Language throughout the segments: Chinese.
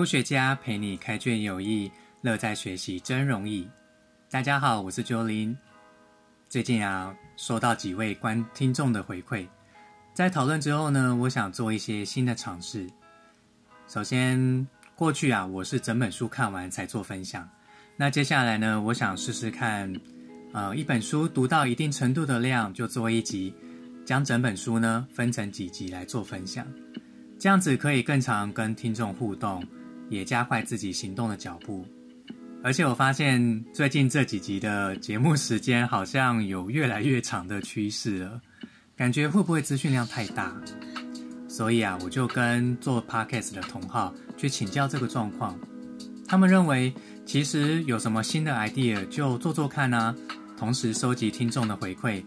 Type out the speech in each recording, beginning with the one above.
科学家陪你开卷有益，乐在学习真容易。大家好，我是 Jolin。最近啊，收到几位观听众的回馈，在讨论之后呢，我想做一些新的尝试。首先，过去啊，我是整本书看完才做分享。那接下来呢，我想试试看，呃，一本书读到一定程度的量，就做一集，将整本书呢分成几集来做分享。这样子可以更常跟听众互动。也加快自己行动的脚步，而且我发现最近这几集的节目时间好像有越来越长的趋势了，感觉会不会资讯量太大？所以啊，我就跟做 podcast 的同好去请教这个状况，他们认为其实有什么新的 idea 就做做看啊，同时收集听众的回馈，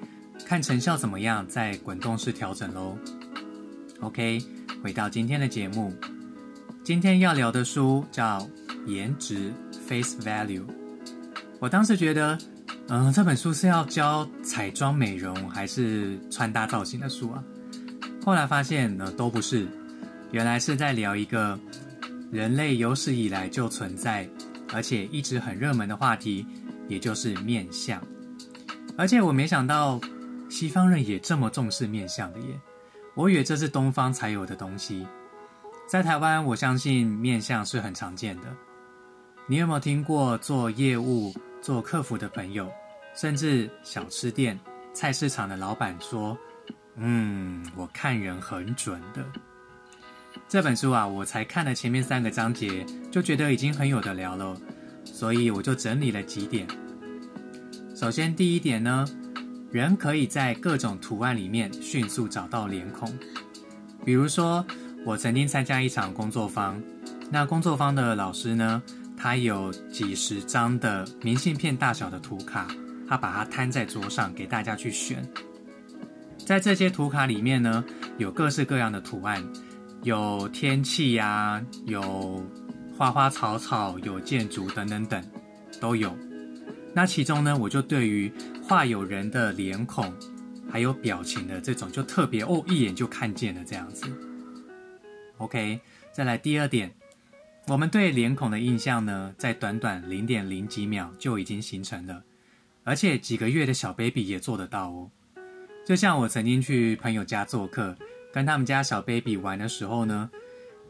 看成效怎么样，再滚动式调整喽。OK，回到今天的节目。今天要聊的书叫《颜值 Face Value》。我当时觉得，嗯，这本书是要教彩妆美容还是穿搭造型的书啊？后来发现呢，都不是。原来是在聊一个人类有史以来就存在，而且一直很热门的话题，也就是面相。而且我没想到西方人也这么重视面相的耶！我以为这是东方才有的东西。在台湾，我相信面相是很常见的。你有没有听过做业务、做客服的朋友，甚至小吃店、菜市场的老板说：“嗯，我看人很准的。”这本书啊，我才看了前面三个章节，就觉得已经很有的聊了，所以我就整理了几点。首先，第一点呢，人可以在各种图案里面迅速找到脸孔，比如说。我曾经参加一场工作坊，那工作坊的老师呢，他有几十张的明信片大小的图卡，他把它摊在桌上给大家去选。在这些图卡里面呢，有各式各样的图案，有天气呀，有花花草草，有建筑等等等，都有。那其中呢，我就对于画有人的脸孔，还有表情的这种，就特别哦，一眼就看见了这样子。OK，再来第二点，我们对脸孔的印象呢，在短短零点零几秒就已经形成了，而且几个月的小 baby 也做得到哦。就像我曾经去朋友家做客，跟他们家小 baby 玩的时候呢，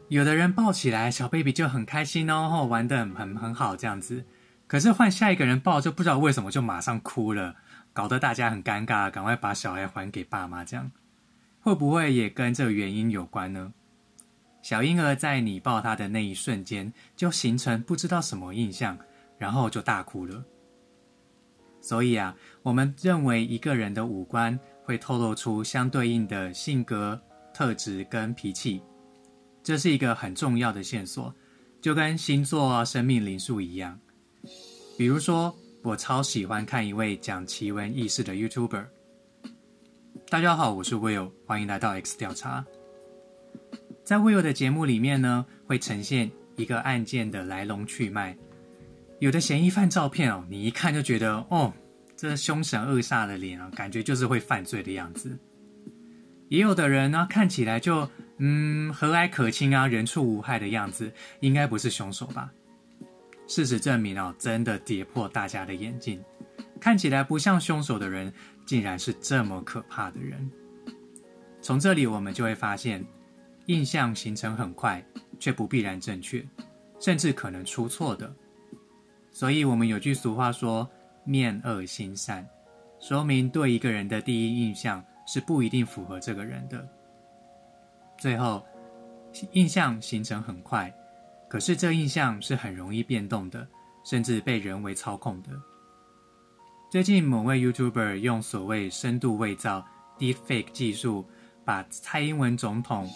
有的人抱起来小 baby 就很开心哦，玩得很很好这样子，可是换下一个人抱就不知道为什么就马上哭了，搞得大家很尴尬，赶快把小孩还给爸妈，这样会不会也跟这个原因有关呢？小婴儿在你抱他的那一瞬间，就形成不知道什么印象，然后就大哭了。所以啊，我们认为一个人的五官会透露出相对应的性格特质跟脾气，这是一个很重要的线索，就跟星座、啊生命灵数一样。比如说，我超喜欢看一位讲奇闻异事的 YouTuber。大家好，我是 Will，欢迎来到 X 调查。在 Will 的节目里面呢，会呈现一个案件的来龙去脉。有的嫌疑犯照片哦，你一看就觉得哦，这凶神恶煞的脸啊，感觉就是会犯罪的样子。也有的人呢，看起来就嗯和蔼可亲啊，人畜无害的样子，应该不是凶手吧？事实证明哦，真的跌破大家的眼镜，看起来不像凶手的人，竟然是这么可怕的人。从这里我们就会发现。印象形成很快，却不必然正确，甚至可能出错的。所以，我们有句俗话说“面恶心善”，说明对一个人的第一印象是不一定符合这个人的。最后，印象形成很快，可是这印象是很容易变动的，甚至被人为操控的。最近，某位 YouTuber 用所谓深度伪造 （Deepfake） 技术，把蔡英文总统。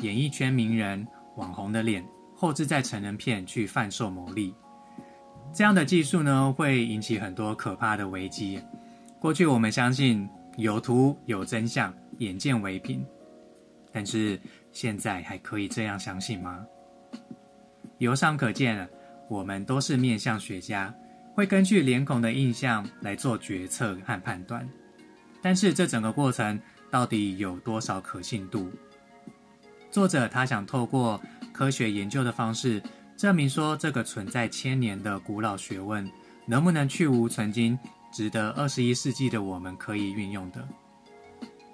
演艺圈名人、网红的脸后置在成人片去贩售牟利，这样的技术呢，会引起很多可怕的危机。过去我们相信有图有真相，眼见为凭，但是现在还可以这样相信吗？由上可见，我们都是面相学家，会根据脸孔的印象来做决策和判断，但是这整个过程到底有多少可信度？作者他想透过科学研究的方式证明说这个存在千年的古老学问，能不能去无存菁，值得二十一世纪的我们可以运用的。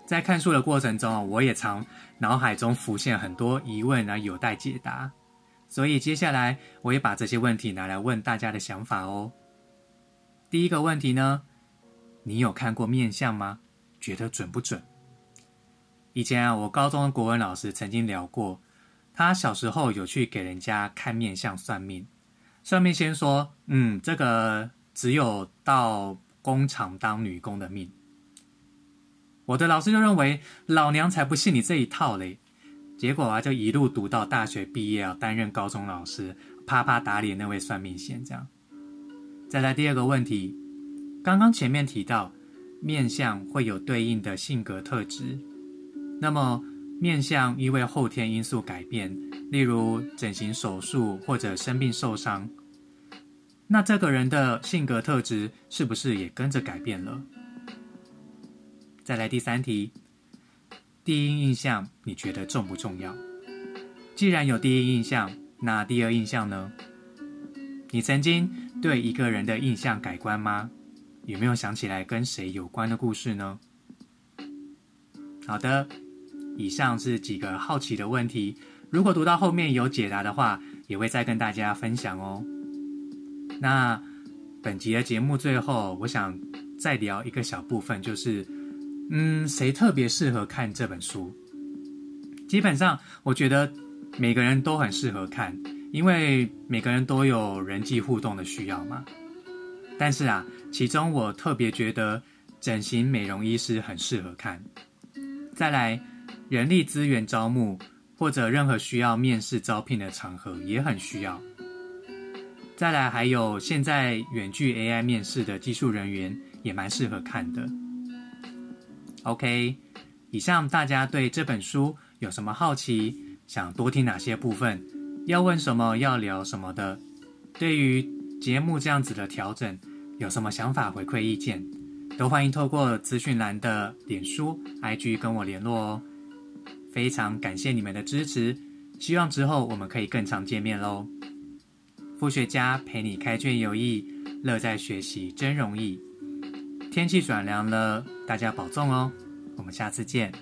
在看书的过程中，我也常脑海中浮现很多疑问而有待解答，所以接下来我也把这些问题拿来问大家的想法哦。第一个问题呢，你有看过面相吗？觉得准不准？以前啊，我高中的国文老师曾经聊过，他小时候有去给人家看面相算命，算命先说，嗯，这个只有到工厂当女工的命。我的老师就认为老娘才不信你这一套嘞，结果啊就一路读到大学毕业啊，担任高中老师，啪啪打脸那位算命先这样。再来第二个问题，刚刚前面提到面相会有对应的性格特质，那么面相因为后天因素改变，例如整形手术或者生病受伤，那这个人的性格特质是不是也跟着改变了？再来第三题，第一印象你觉得重不重要？既然有第一印象，那第二印象呢？你曾经对一个人的印象改观吗？有没有想起来跟谁有关的故事呢？好的，以上是几个好奇的问题。如果读到后面有解答的话，也会再跟大家分享哦。那本集的节目最后，我想再聊一个小部分，就是。嗯，谁特别适合看这本书？基本上，我觉得每个人都很适合看，因为每个人都有人际互动的需要嘛。但是啊，其中我特别觉得整形美容医师很适合看。再来，人力资源招募或者任何需要面试招聘的场合也很需要。再来，还有现在远距 AI 面试的技术人员也蛮适合看的。OK，以上大家对这本书有什么好奇？想多听哪些部分？要问什么？要聊什么的？对于节目这样子的调整，有什么想法、回馈意见，都欢迎透过资讯栏的脸书、IG 跟我联络哦。非常感谢你们的支持，希望之后我们可以更常见面喽。副学家陪你开卷有益，乐在学习真容易。天气转凉了，大家保重哦！我们下次见。